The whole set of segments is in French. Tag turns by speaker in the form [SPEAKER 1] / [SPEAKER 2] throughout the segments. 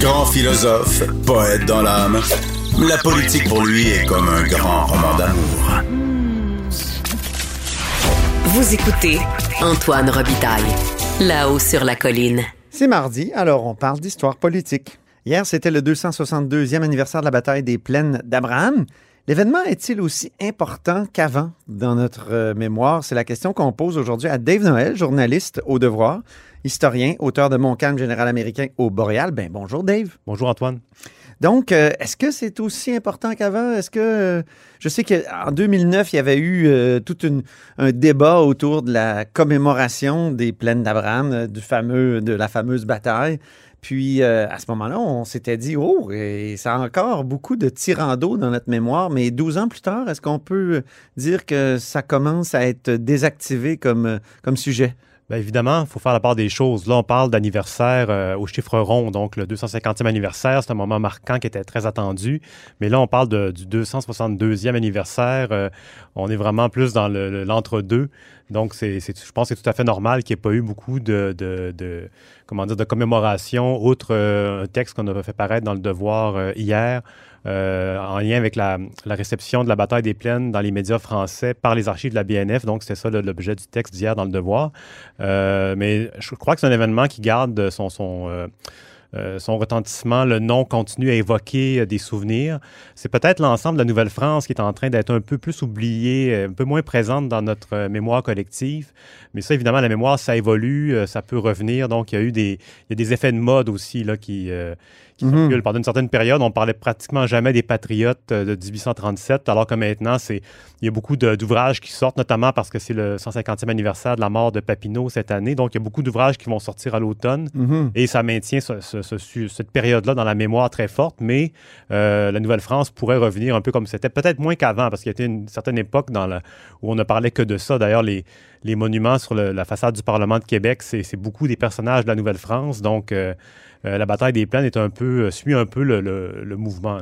[SPEAKER 1] Grand philosophe, poète dans l'âme, la politique pour lui est comme un grand roman d'amour.
[SPEAKER 2] Vous écoutez Antoine Robitaille, là-haut sur la colline.
[SPEAKER 3] C'est mardi, alors on parle d'histoire politique. Hier, c'était le 262e anniversaire de la bataille des plaines d'Abraham. L'événement est-il aussi important qu'avant dans notre euh, mémoire? C'est la question qu'on pose aujourd'hui à Dave Noël, journaliste au Devoir, historien, auteur de Mon calme général américain au Boréal. Ben, bonjour Dave.
[SPEAKER 4] Bonjour Antoine.
[SPEAKER 3] Donc, euh, est-ce que c'est aussi important qu'avant? Est-ce que. euh, je sais qu'en 2009, il y avait eu euh, tout une- un débat autour de la commémoration des plaines d'Abraham, du fameux, de la fameuse bataille. Puis, euh, à ce moment-là, on s'était dit, oh, et ça a encore beaucoup de tirando dans notre mémoire, mais 12 ans plus tard, est-ce qu'on peut dire que ça commence à être désactivé comme, euh, comme sujet?
[SPEAKER 4] Bien évidemment, il faut faire la part des choses. Là, on parle d'anniversaire euh, au chiffre rond, donc le 250e anniversaire, c'est un moment marquant qui était très attendu. Mais là, on parle de- du 262e anniversaire. euh, on est vraiment plus dans le- le- l'entre-deux. Donc, c'est- je pense que c'est tout à fait normal qu'il n'y ait pas eu beaucoup de, de- de- comment dire, de commémoration, outre euh, un texte qu'on a fait paraître dans le Devoir euh, hier, euh, en lien avec la, réception de la bataille des plaines dans les médias français par les archives de la BNF. Donc, c'était ça l'objet du texte d'hier dans le Devoir. Euh, mais je crois que c'est un événement qui garde son, euh, retentissement. Le nom continue à évoquer des souvenirs. C'est peut-être l'ensemble de la Nouvelle-France qui est en train d'être un peu plus oublié, euh, un peu moins présente dans notre mémoire collective. Mais ça, évidemment, la mémoire, ça évolue, ça peut revenir. Donc, il y a eu des, des effets de mode aussi là, qui, qui
[SPEAKER 3] Mhm.
[SPEAKER 4] circulent. Pendant une certaine période, on parlait pratiquement jamais des patriotes euh, de 1837, alors que maintenant, c'est, il y a beaucoup d'ouvrages qui sortent, notamment parce que c'est le 150e anniversaire de la mort de Papineau cette année. Donc, il y a beaucoup d'ouvrages qui vont sortir à l'automne.
[SPEAKER 3] Mhm.
[SPEAKER 4] Et ça maintient ce- ce- ce- su- cette période-là dans la mémoire très forte, mais euh, la Nouvelle-France pourrait revenir un peu comme c'était, peut-être moins qu'avant, parce qu'il y a été une certaine époque dans la- où on ne parlait que de ça. D'ailleurs, les, les monuments sur la façade du Parlement de Québec, c'est beaucoup des personnages de la Nouvelle-France. Donc, euh, euh, la bataille des plaines est un peu, euh, suit un peu le, mouvement.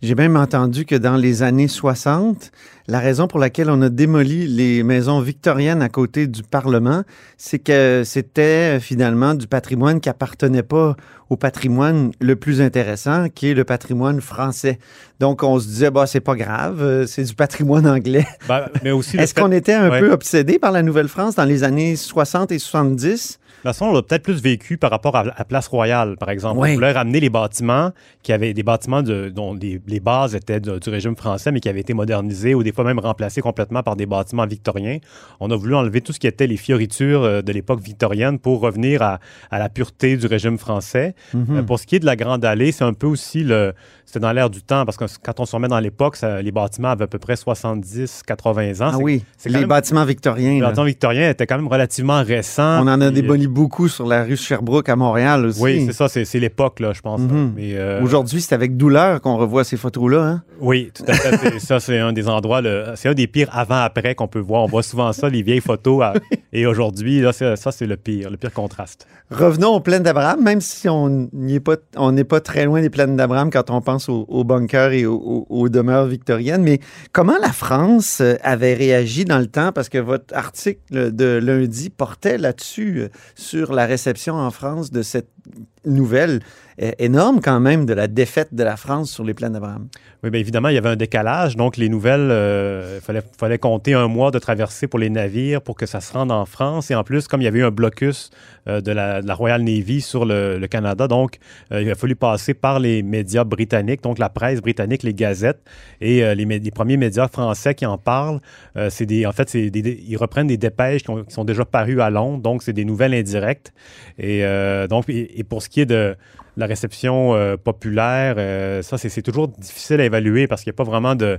[SPEAKER 3] J'ai même entendu que dans les années 60, la raison pour laquelle on a démoli les maisons victoriennes à côté du Parlement, c'est que c'était finalement du patrimoine qui appartenait pas au patrimoine le plus intéressant, qui est le patrimoine français. Donc on se disait, bah c'est pas grave, euh, c'est du patrimoine anglais.
[SPEAKER 4] Ben, mais aussi,
[SPEAKER 3] Est-ce
[SPEAKER 4] fait-
[SPEAKER 3] qu'on était un
[SPEAKER 4] ouais.
[SPEAKER 3] peu obsédé par la Nouvelle-France dans les années 60 et 70?
[SPEAKER 4] De toute façon, on l'a peut-être plus vécu par rapport à, à Place Royale, par exemple.
[SPEAKER 3] Oui.
[SPEAKER 4] On voulait ramener les bâtiments qui avaient des bâtiments de- dont les, les bases étaient de- du régime français, mais qui avaient été modernisés ou des fois même remplacés complètement par des bâtiments victoriens. On a voulu enlever tout ce qui était les fioritures euh, de l'époque victorienne pour revenir à, à la pureté du régime français. Euh, pour ce qui est de la Grande Allée, c'est un peu aussi le. C'était dans l'air du temps, parce que quand on se remet dans l'époque, les bâtiments avaient à peu près 70-80 ans.
[SPEAKER 3] Ah
[SPEAKER 4] C'est-
[SPEAKER 3] oui,
[SPEAKER 4] c'est
[SPEAKER 3] les
[SPEAKER 4] même-
[SPEAKER 3] bâtiments victoriens.
[SPEAKER 4] Les
[SPEAKER 3] là.
[SPEAKER 4] bâtiments victoriens étaient quand même relativement récents.
[SPEAKER 3] On en a
[SPEAKER 4] euh,
[SPEAKER 3] démoli beaucoup sur la rue Sherbrooke à Montréal aussi.
[SPEAKER 4] Oui, c'est ça, c'est c'est l'époque, là, je pense.
[SPEAKER 3] Mhm.
[SPEAKER 4] Mais, euh,
[SPEAKER 3] Aujourd'hui, c'est avec douleur qu'on revoit ces photos-là. Hein?
[SPEAKER 4] Oui, tout à fait. c'est- ça, c'est un des endroits, c'est un des pires avant-après qu'on peut voir. On voit souvent ça, les vieilles photos. à- et aujourd'hui, là, c'est- ça, c'est le pire, le pire contraste.
[SPEAKER 3] Revenons aux plaines d'Abraham, même si on pas, on n'est pas très loin des plaines d'Abraham quand on pense aux, bunkers et aux demeures victoriennes. Mais comment la France euh, avait réagi dans le temps? Parce que votre article de lundi portait là-dessus, euh, sur la réception en France de cette nouvelle euh, énorme quand même de la défaite de la France sur les plaines d'Abraham.
[SPEAKER 4] Oui, bien évidemment, il y avait un décalage. Donc, les nouvelles, il fallait, compter un mois de traversée pour les navires pour que ça se rende en France. Et en plus, comme il y avait eu un blocus euh, de, la, Royal Navy sur le, Canada, donc euh, il a fallu passer par les médias britanniques, donc la presse britannique, les gazettes. Et euh, les, premiers médias français qui en parlent, euh, c'est des, en fait, c'est des, ils reprennent des dépêches qui, ont- qui sont déjà parues à Londres. Donc, c'est des nouvelles indirectes. Et, euh, donc, et pour ce qui est de la réception euh, populaire, euh, ça, c'est toujours difficile à évaluer parce qu'il n'y a pas vraiment de.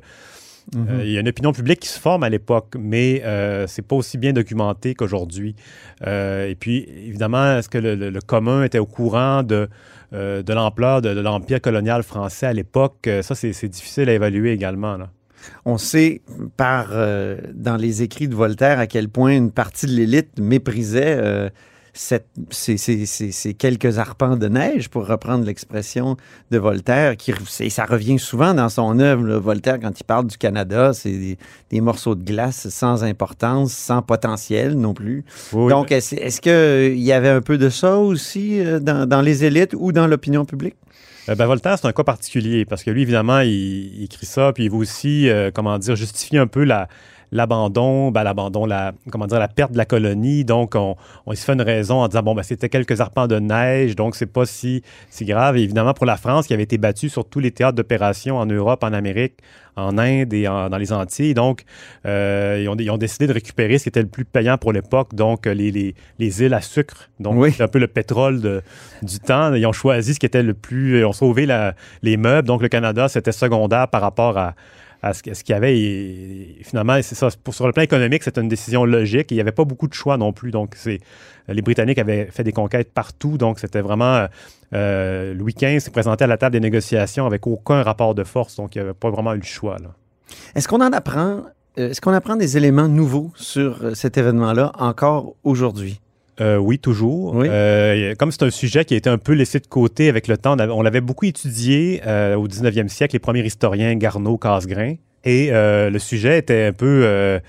[SPEAKER 4] euh, il y a une opinion publique qui se forme à l'époque, mais c'est pas aussi bien documenté qu'aujourd'hui. Et puis, évidemment, est-ce que le, le- le commun était au courant de, de l'ampleur de, de l'empire colonial français à l'époque? Ça, c'est c'est difficile à évaluer également. Là.
[SPEAKER 3] On sait par euh, dans les écrits de Voltaire à quel point une partie de l'élite méprisait euh, cette, ces, ces- ces- ces quelques arpents de neige, pour reprendre l'expression de Voltaire, qui ça revient souvent dans son œuvre. là. Voltaire, quand il parle du Canada, c'est des, des morceaux de glace sans importance, sans potentiel non plus.
[SPEAKER 4] Oui,
[SPEAKER 3] Donc, est-ce, est-ce qu'il y avait un peu de ça aussi euh, dans, dans les élites ou dans l'opinion publique?
[SPEAKER 4] Euh, ben, Voltaire, c'est un cas particulier parce que lui, évidemment, il, il écrit ça, puis il veut aussi, euh, comment dire, justifier un peu la, l'abandon, ben, l'abandon, la, comment dire, la perte de la colonie. Donc, on, on se fait une raison en disant, bon, ben, c'était quelques arpents de neige, donc c'est pas si, si grave. Et évidemment, pour la France, qui avait été battue sur tous les théâtres d'opération en Europe, en Amérique, en Inde et en- dans les Antilles. Donc, euh, ils, ont, ils ont décidé de récupérer ce qui était le plus payant pour l'époque, donc les, les, les îles à sucre. Donc,
[SPEAKER 3] Oui.
[SPEAKER 4] c'est un peu le pétrole de- du temps. Ils ont choisi ce qui était le plus... Ils ont sauvé la- les meubles. Donc, le Canada, c'était secondaire par rapport à, à ce, qu'il y avait. Finalement, c'est ça. Pour, sur le plan économique, c'était une décision logique. Il n'y avait pas beaucoup de choix non plus. Donc, c'est, les Britanniques avaient fait des conquêtes partout. Donc, c'était vraiment. Louis XV s'est présenté à la table des négociations avec aucun rapport de force. Donc, il n'y avait pas vraiment eu le choix.
[SPEAKER 3] Est-ce qu'on en apprend, euh, est-ce qu'on apprend des éléments nouveaux sur euh, cet événement-là encore aujourd'hui?
[SPEAKER 4] Euh, oui, toujours.
[SPEAKER 3] Oui.
[SPEAKER 4] Euh, comme c'est un sujet qui a été un peu laissé de côté avec le temps, on, avait- on l'avait beaucoup étudié euh, au 19e siècle, les premiers historiens, Garneau, Casgrain, et le sujet était un peu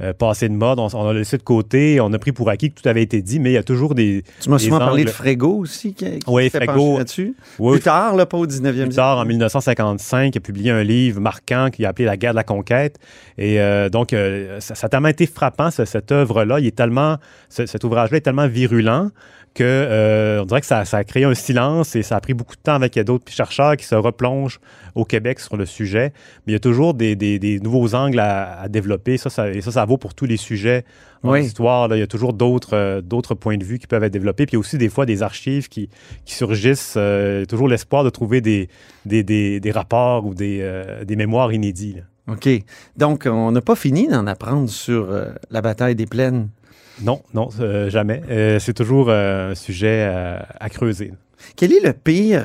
[SPEAKER 4] euh, passé de mode. On, on l'a laissé de côté, on a pris pour acquis que tout avait été dit, mais il y a toujours des...
[SPEAKER 3] Tu m'as souvent parlé de Frégo aussi, qui, qui
[SPEAKER 4] Oui, Frégo.
[SPEAKER 3] là-dessus.
[SPEAKER 4] Oui,
[SPEAKER 3] Plus tard, là, pas au 19e
[SPEAKER 4] Plus
[SPEAKER 3] siècle.
[SPEAKER 4] tard, en 1955, il a publié un livre marquant qui a appelé La guerre de la conquête. Et euh, donc, euh, ça, ça a tellement été frappant, ce- cette œuvre-là. Il est tellement, ce- cet ouvrage-là est tellement virulent que euh, on dirait que ça, ça a créé un silence et ça a pris beaucoup de temps avec d'autres chercheurs qui se replongent au Québec sur le sujet. Mais il y a toujours des, des- des nouveaux angles à, à développer. Ça, ça, et ça, ça vaut pour tous les sujets en
[SPEAKER 3] Oui.
[SPEAKER 4] histoire. là. Il y a toujours d'autres euh, d'autres points de vue qui peuvent être développés. Puis il y a aussi des fois des archives qui, qui surgissent. euh, toujours l'espoir de trouver des, rapports ou des, mémoires inédits. là.
[SPEAKER 3] OK. Donc, on n'a pas fini d'en apprendre sur la bataille des plaines.
[SPEAKER 4] Non, non, euh, jamais. Euh, c'est toujours euh, un sujet à creuser.
[SPEAKER 3] Quel est le pire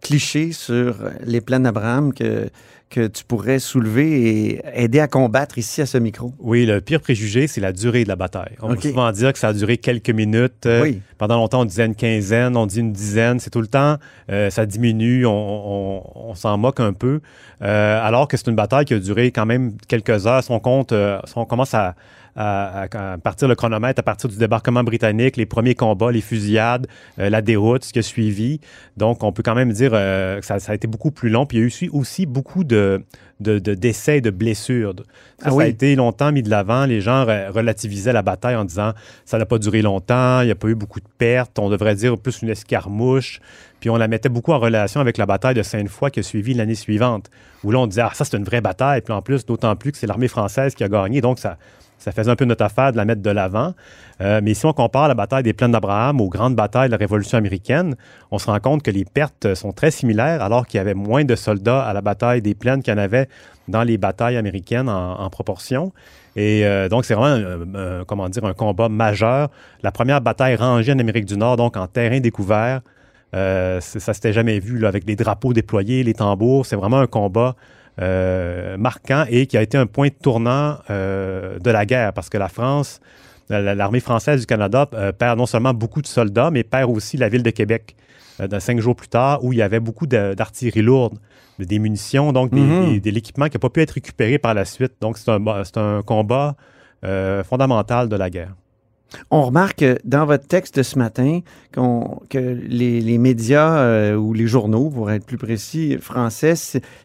[SPEAKER 3] cliché sur les plaines d'Abraham que, que tu pourrais soulever et aider à combattre ici à ce micro?
[SPEAKER 4] Oui, le pire préjugé, c'est la durée de la bataille. On
[SPEAKER 3] OK.
[SPEAKER 4] va souvent dire que ça a duré quelques minutes.
[SPEAKER 3] Oui.
[SPEAKER 4] Pendant longtemps, on disait une quinzaine, on dit une dizaine. C'est tout le temps, euh, ça diminue, on, on- on s'en moque un peu. Euh, alors que c'est une bataille qui a duré quand même quelques heures. Si on compte, euh, si on commence à, à- à- à partir le chronomètre à partir du débarquement britannique, les premiers combats, les fusillades, euh, la déroute, ce qui a suivi. Donc, on peut quand même dire euh, que ça, ça a été beaucoup plus long. Puis il y a eu aussi, aussi beaucoup de, de, de décès de blessures. Ça,
[SPEAKER 3] Ah
[SPEAKER 4] ça a été longtemps mis de l'avant. Les gens re- relativisaient la bataille en disant ça n'a pas duré longtemps, il n'y a pas eu beaucoup de pertes, on devrait dire plus une escarmouche. Puis on la mettait beaucoup en relation avec la bataille de Sainte-Foy qui a suivi l'année suivante, où là on disait ah ça c'est une vraie bataille. Puis en plus, d'autant plus que c'est l'armée française qui a gagné, donc ça, ça faisait un peu notre affaire de la mettre de l'avant. Euh, mais si on compare la bataille des plaines d'Abraham aux grandes batailles de la Révolution américaine, on se rend compte que les pertes sont très similaires, alors qu'il y avait moins de soldats à la bataille des plaines qu'il y en avait dans les batailles américaines en, proportion. Et euh, donc, c'est vraiment, un- un- combat majeur. La première bataille rangée en Amérique du Nord, donc en terrain découvert, euh, ça s'était jamais vu avec les drapeaux déployés, les tambours. C'est vraiment un combat euh, marquant et qui a été un point tournant euh, de la guerre parce que la France, la- l'armée française du Canada euh, perd non seulement beaucoup de soldats, mais perd aussi la ville de Québec euh, cinq jours plus tard où il y avait beaucoup d'artillerie lourde, de- des munitions, donc des-
[SPEAKER 3] Mhm.
[SPEAKER 4] des- de l'équipement qui n'a pas pu être récupéré par la suite. Donc c'est un, combat euh, fondamental de la guerre.
[SPEAKER 3] On remarque euh, dans votre texte de ce matin que les, médias euh, ou les journaux, pour être plus précis, français,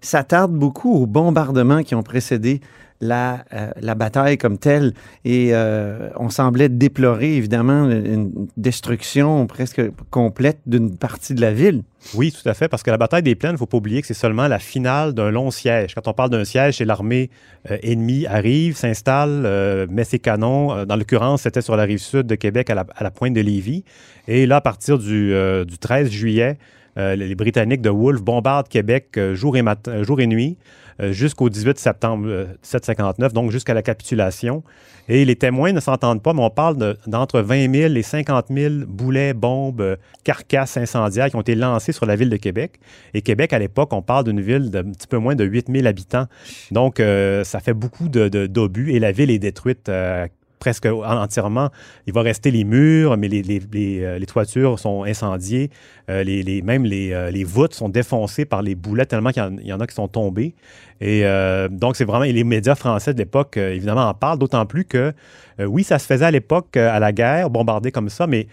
[SPEAKER 3] s'attardent beaucoup aux bombardements qui ont précédé la, euh, la bataille comme telle. Et euh, on semblait déplorer, évidemment, une destruction presque complète d'une partie de la ville.
[SPEAKER 4] Oui, tout à fait, parce que la bataille des plaines, il ne faut pas oublier que c'est seulement la finale d'un long siège. Quand on parle d'un siège, c'est l'armée euh, ennemie arrive, s'installe, met ses canons. Dans l'occurrence, c'était sur la rive sud de Québec, à la, à la pointe de Lévis. Et là, à partir du, du 13 juillet, euh, les Britanniques de Wolfe bombardent Québec euh, jour, et matin, jour et nuit euh, jusqu'au 18 septembre euh, 1759, donc jusqu'à la capitulation. Et les témoins ne s'entendent pas, mais on parle de- d'entre 20 000 et 50 000 boulets, bombes, euh, carcasses incendiaires qui ont été lancés sur la ville de Québec. Et Québec, à l'époque, on parle d'une ville d'un petit peu moins de 8 000 habitants. Donc, euh, ça fait beaucoup d'obus et la ville est détruite euh, presque entièrement. Il va rester les murs, mais les, les toitures sont incendiées. les, même les, les voûtes sont défoncées par les boulets tellement qu'il y, en a qui sont tombés. Et donc, c'est vraiment... Et les médias français de l'époque, évidemment, en parlent, d'autant plus que, oui, ça se faisait à l'époque, à la guerre, bombardé comme ça, mais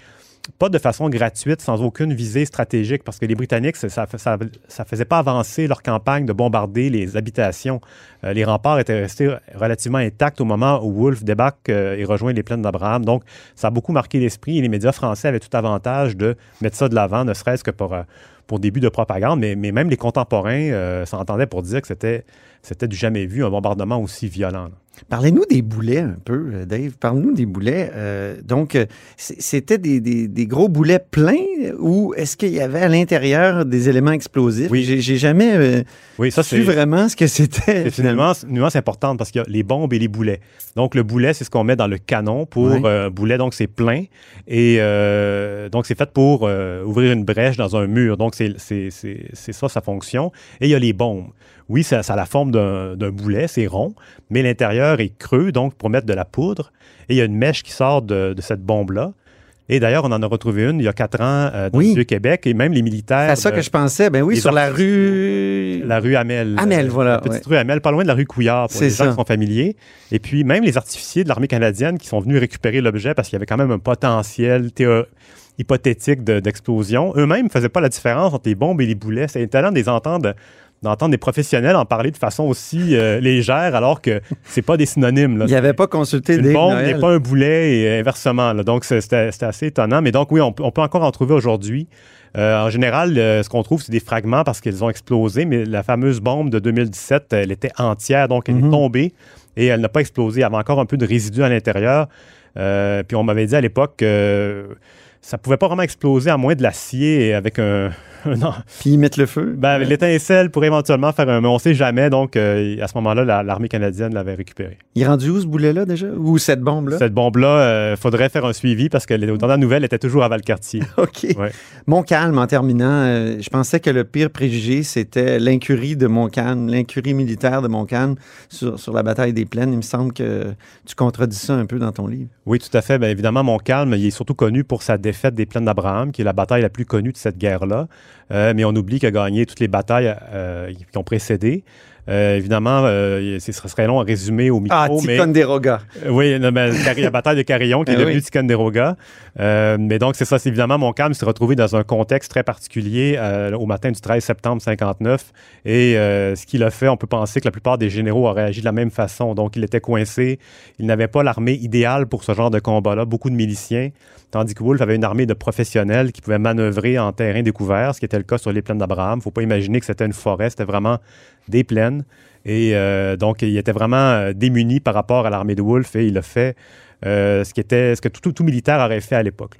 [SPEAKER 4] pas de façon gratuite, sans aucune visée stratégique, parce que les Britanniques, ça ne faisait pas avancer leur campagne de bombarder les habitations. Euh, les remparts étaient restés relativement intacts au moment où Wolfe débarque euh, et rejoint les plaines d'Abraham. Donc, ça a beaucoup marqué l'esprit et les médias français avaient tout avantage de mettre ça de l'avant, ne serait-ce que pour, euh, début de propagande, mais même les contemporains s'entendaient pour dire que c'était c'était du jamais vu, un bombardement aussi violent.
[SPEAKER 3] Parlez-nous des boulets un peu, euh, Dave. Parle-nous des boulets. Euh, donc, euh, c'était des, gros boulets pleins ou est-ce qu'il y avait à l'intérieur des éléments explosifs? Oui. J'ai jamais oui, ça, su vraiment ce que c'était.
[SPEAKER 4] C'est une nuance, importante parce qu'il y a les bombes et les boulets. Donc, le boulet, c'est ce qu'on met dans le canon pour boulet. Donc, c'est plein. Et donc, c'est fait pour ouvrir une brèche dans un mur. Donc, c'est ça sa fonction. Et il y a les bombes. Oui, ça, a la forme d'un boulet, c'est rond, mais l'intérieur est creux, donc pour mettre de la poudre. Et il y a une mèche qui sort de, cette bombe-là. Et d'ailleurs, on en a retrouvé une il y a quatre ans euh, dans le québec et même les militaires.
[SPEAKER 3] C'est ça que je pensais. Ben oui, sur la rue.
[SPEAKER 4] La rue Amel.
[SPEAKER 3] Amel, euh, voilà.
[SPEAKER 4] La petite rue Amel, pas loin de la rue Couillard pour les gens qui sont familiers. Et puis, même les artificiers de l'armée canadienne qui sont venus récupérer l'objet parce qu'il y avait quand même un potentiel hypothétique d'explosion. Eux-mêmes ne faisaient pas la différence entre les bombes et les boulets. C'est étonnant entendre d'entendre des professionnels en parler de façon aussi euh, légère alors que c'est pas des synonymes. Là.
[SPEAKER 3] Il avait pas consulté
[SPEAKER 4] Une bombe n'est pas un boulet et inversement. Donc c'était assez étonnant. Mais donc oui, on, peut encore en trouver aujourd'hui. Euh, en général, euh, ce qu'on trouve, c'est des fragments parce qu'ils ont explosé, mais la fameuse bombe de 2017, elle était entière, donc elle est mhm. tombée et elle n'a pas explosé. Il y avait encore un peu de résidus à l'intérieur. puis on m'avait dit à l'époque que ça pouvait pas vraiment exploser à moins de l'acier avec un,
[SPEAKER 3] non. Puis ils mettent le feu.
[SPEAKER 4] Ben, l'étincelle pourrait éventuellement faire un. Mais on sait jamais. Donc, euh, à ce moment-là, l'armée canadienne l'avait récupéré.
[SPEAKER 3] Il est rendu où ce boulet-là déjà? Ou cette bombe-là?
[SPEAKER 4] Cette bombe-là, il euh, faudrait faire un suivi parce que dans la nouvelle, elle était toujours à Valcartier.
[SPEAKER 3] OK. Montcalm, en terminant, euh, je pensais que le pire préjugé, c'était l'incurie de Montcalm, l'incurie militaire de Montcalm sur, sur la bataille des plaines. Il me semble que tu contredis ça un peu dans ton livre.
[SPEAKER 4] Oui, tout à fait. Bien évidemment, Montcalm, il est surtout connu pour sa défaite des plaines d'Abraham, qui est la bataille la plus connue de cette guerre-là. Euh, mais on oublie qu'il a gagné toutes les batailles euh, qui ont précédé. Euh, évidemment, euh, ce serait long à résumer au micro.
[SPEAKER 3] Ah, Ticonderoga.
[SPEAKER 4] Euh, oui, la bataille de Carillon qui est eh devenue Ticonderoga. mais donc, c'est ça. C'est évidemment, Montcalm s'est retrouvé dans un contexte très particulier au matin du 13 septembre 59. Et ce qu'il a fait, on peut penser que la plupart des généraux auraient agi de la même façon. Donc, il était coincé. Il n'avait pas l'armée idéale pour ce genre de combat-là. Beaucoup de miliciens. Tandis que Wolfe avait une armée de professionnels qui pouvaient manœuvrer en terrain découvert, ce qui était le cas sur les plaines d'Abraham. Il ne faut pas imaginer que c'était une forêt, c'était vraiment des plaines. Et euh, donc, il était vraiment euh, démuni par rapport à l'armée de Wolfe et il a fait euh, ce, qui était, ce que tout, militaire aurait fait à l'époque.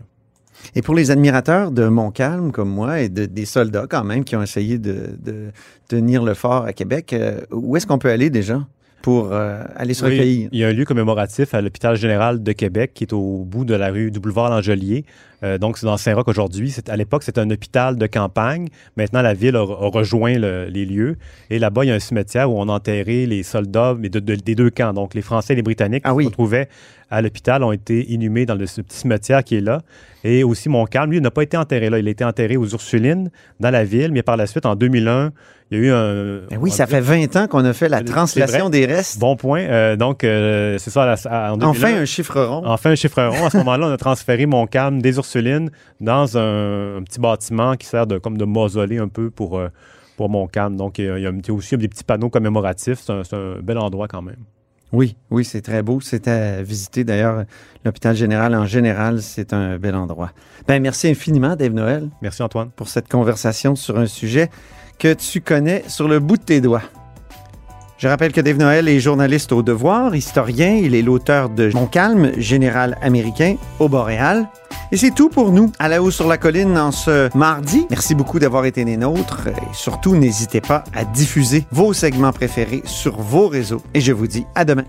[SPEAKER 3] Et pour les admirateurs de Montcalm, comme moi, et des soldats quand même qui ont essayé de, tenir le fort à Québec, où est-ce qu'on peut aller déjà? Pour aller se recueillir.
[SPEAKER 4] Il y a un lieu commémoratif à l'hôpital général de Québec qui est au bout de la rue du boulevard Langelier. Euh, donc, c'est dans Saint-Roch aujourd'hui. À l'époque, c'était un hôpital de campagne. Maintenant, la ville a, rejoint les lieux. Et là-bas, il y a un cimetière où on a enterré les soldats mais des deux camps. Donc, les Français et les Britanniques ah qui se retrouvaient à l'hôpital ont été inhumés dans le, ce petit cimetière qui est là. Et aussi, Montcalm, lui, n'a pas été enterré là. Il a été enterré aux Ursulines, dans la ville. Mais par la suite, en 2001, il y a eu un.
[SPEAKER 3] Ben oui, ça fait 20 ans qu'on a fait la translation des restes.
[SPEAKER 4] Bon point. Euh, donc, euh, c'est ça.
[SPEAKER 3] enfin, un chiffre rond.
[SPEAKER 4] Enfin, un chiffre rond. À ce moment-là, on a transféré Montcalm des Ursulines dans un, petit bâtiment qui sert de, comme de mausolée un peu pour, euh, pour Montcalm. Donc, il y, a, aussi des petits panneaux commémoratifs. C'est un, bel endroit quand même.
[SPEAKER 3] Oui, oui, c'est très beau. C'est à visiter. D'ailleurs, l'hôpital général en général, c'est un bel endroit. Ben, merci infiniment, Dave Noël.
[SPEAKER 4] Merci, Antoine.
[SPEAKER 3] Pour cette conversation sur un sujet que tu connais sur le bout de tes doigts. Je rappelle que Dave Noël est journaliste au Devoir, historien, il est l'auteur de Montcalm, général américain au Boréal. Et c'est tout pour nous à la haut sur la colline en ce mardi. Merci beaucoup d'avoir été des nôtres et surtout n'hésitez pas à diffuser vos segments préférés sur vos réseaux et je vous dis à demain.